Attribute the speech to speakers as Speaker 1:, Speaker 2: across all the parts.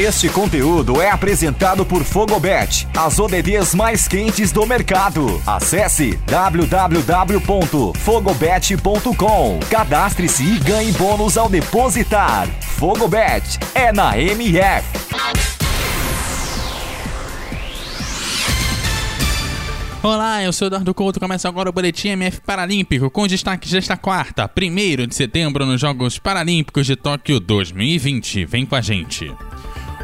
Speaker 1: Este conteúdo é apresentado por Fogobet, as ODDs mais quentes do mercado. Acesse www.fogobet.com. Cadastre-se e ganhe bônus ao depositar. Fogobet é na MF.
Speaker 2: Olá, eu sou Eduardo Couto. Começa agora o Boletim MF Paralímpico com destaques desta quarta, 1 de setembro, nos Jogos Paralímpicos de Tóquio 2020. Vem com a gente.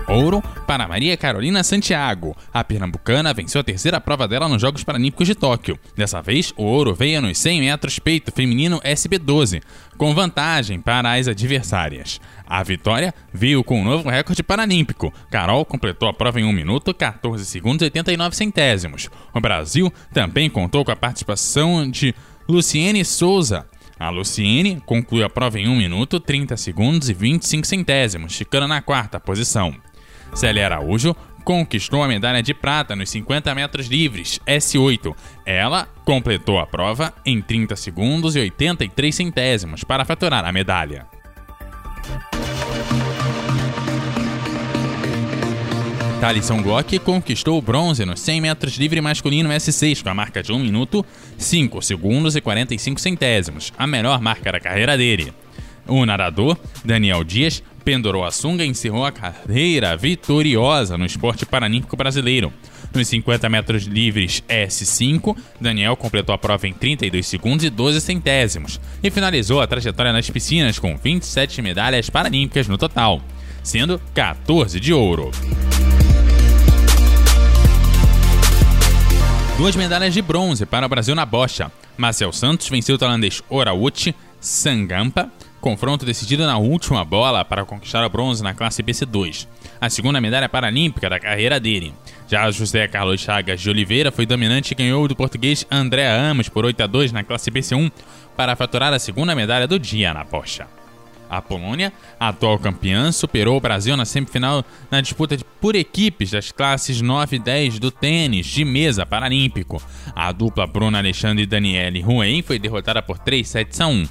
Speaker 2: Ouro para Maria Carolina Santiago. A pernambucana venceu a terceira prova dela nos Jogos Paralímpicos de Tóquio. Dessa vez, o ouro veio nos 100 metros peito feminino SB12, com vantagem para as adversárias. A vitória veio com um novo recorde paralímpico. Carol completou a prova em 1 minuto, 14 segundos e 89 centésimos. O Brasil também contou com a participação de Luciene Souza, a Luciene concluiu a prova em 1 minuto, 30 segundos e 25 centésimos, ficando na quarta posição. Célia Araújo conquistou a medalha de prata nos 50 metros livres, S8. Ela completou a prova em 30 segundos e 83 centésimos para faturar a medalha. Thalisson Glock conquistou o bronze nos 100 metros livre masculino S6 com a marca de 1 minuto, 5 segundos e 45 centésimos, a melhor marca da carreira dele. O nadador, Daniel Dias, pendurou a sunga e encerrou a carreira vitoriosa no esporte paralímpico brasileiro. Nos 50 metros livres S5, Daniel completou a prova em 32 segundos e 12 centésimos e finalizou a trajetória nas piscinas com 27 medalhas paralímpicas no total, sendo 14 de ouro. Duas medalhas de bronze para o Brasil na bocha. Marcel Santos venceu o tailandês Orauchi Sangampa confronto decidido na última bola para conquistar o bronze na classe BC2, a segunda medalha paralímpica da carreira dele. Já José Carlos Chagas de Oliveira foi dominante e ganhou do português André Amos por 8 a 2 na classe BC1 para faturar a segunda medalha do dia na pocha. A Polônia, atual campeã, superou o Brasil na semifinal na disputa por equipes das classes 9 e 10 do tênis de mesa paralímpico. A dupla Bruna Alexandre e Daniele Ruen foi derrotada por 3 sets a 1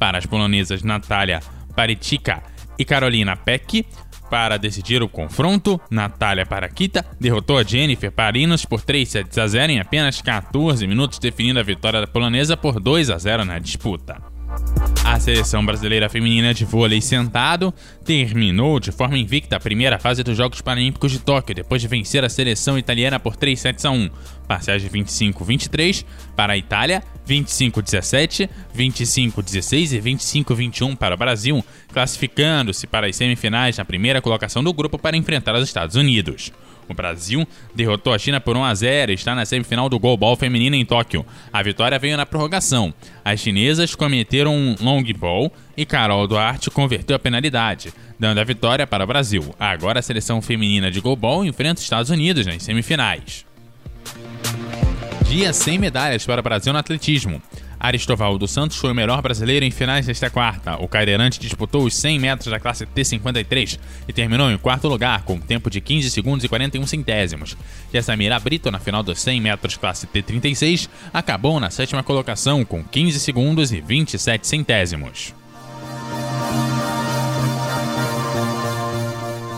Speaker 2: para as polonesas Natalia Paritica e Carolina Peck. Para decidir o confronto, Natália Parakita derrotou a Jennifer Parinos por 3 sets a 0 em apenas 14 minutos, definindo a vitória da polonesa por 2 a 0 na disputa. A seleção brasileira feminina de vôlei sentado terminou de forma invicta a primeira fase dos Jogos Paralímpicos de Tóquio, depois de vencer a seleção italiana por 3 sets a 1, parciais de 25-23 para a Itália, 25-17, 25-16 e 25-21 para o Brasil, classificando-se para as semifinais na primeira colocação do grupo para enfrentar os Estados Unidos. O Brasil derrotou a China por 1 a 0 e está na semifinal do goalball feminino em Tóquio. A vitória veio na prorrogação. As chinesas cometeram um long ball e Carol Duarte converteu a penalidade, dando a vitória para o Brasil. Agora a seleção feminina de goalball enfrenta os Estados Unidos nas semifinais. Dia sem medalhas para o Brasil no atletismo. Aristoval dos Santos foi o melhor brasileiro em finais desta quarta. O cadeirante disputou os 100 metros da classe T53 e terminou em quarto lugar, com um tempo de 15 segundos e 41 centésimos. Jessamira Brito, na final dos 100 metros classe T36, acabou na sétima colocação com 15 segundos e 27 centésimos.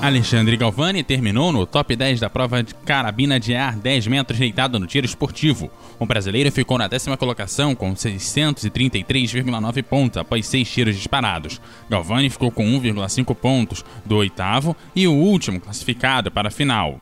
Speaker 2: Alexandre Galvani terminou no top 10 da prova de carabina de ar 10 metros deitado no tiro esportivo. O brasileiro ficou na décima colocação com 633,9 pontos após seis tiros disparados. Galvani ficou com 1,5 pontos do oitavo e o último classificado para a final.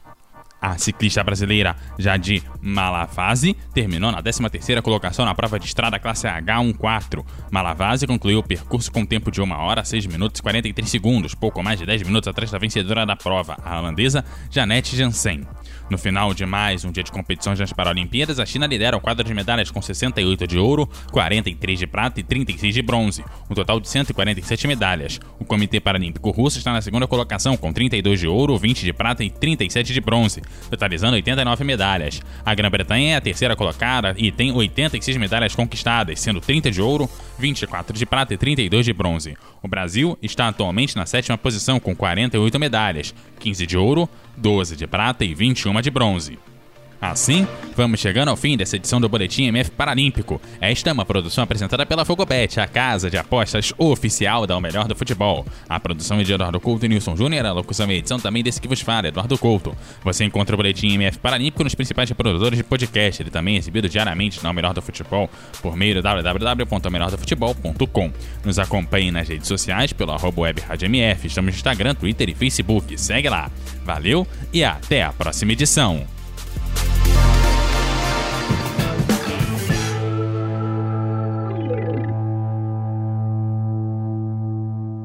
Speaker 2: A ciclista brasileira Jadi Malavasi terminou na 13ª colocação na prova de estrada classe H14. Malavasi concluiu o percurso com tempo de 1 hora, 6 minutos e 43 segundos, pouco mais de 10 minutos atrás da vencedora da prova, a holandesa Janette Jansen. No final de mais um dia de competições nas Paralimpíadas, a China lidera o quadro de medalhas com 68 de ouro, 43 de prata e 36 de bronze, um total de 147 medalhas. O Comitê Paralímpico Russo está na segunda colocação com 32 de ouro, 20 de prata e 37 de bronze, totalizando 89 medalhas. A Grã-Bretanha é a terceira colocada e tem 86 medalhas conquistadas, sendo 30 de ouro, 24 de prata e 32 de bronze. O Brasil está atualmente na sétima posição com 48 medalhas, 15 de ouro, 12 de prata e 21 de bronze. Assim, vamos chegando ao fim dessa edição do Boletim MF Paralímpico. Esta é uma produção apresentada pela Fogobet, a casa de apostas oficial da O Melhor do Futebol. A produção é de Eduardo Couto e Nilson Júnior, a locução e edição também desse que vos fala, Eduardo Couto. Você encontra o Boletim MF Paralímpico nos principais produtores de podcast. Ele também é exibido diariamente na O Melhor do Futebol por meio do www.melhordofutebol.com. Nos acompanhe nas redes sociais pelo arroba web MF. Estamos no Instagram, Twitter e Facebook. Segue lá. Valeu e até a próxima edição.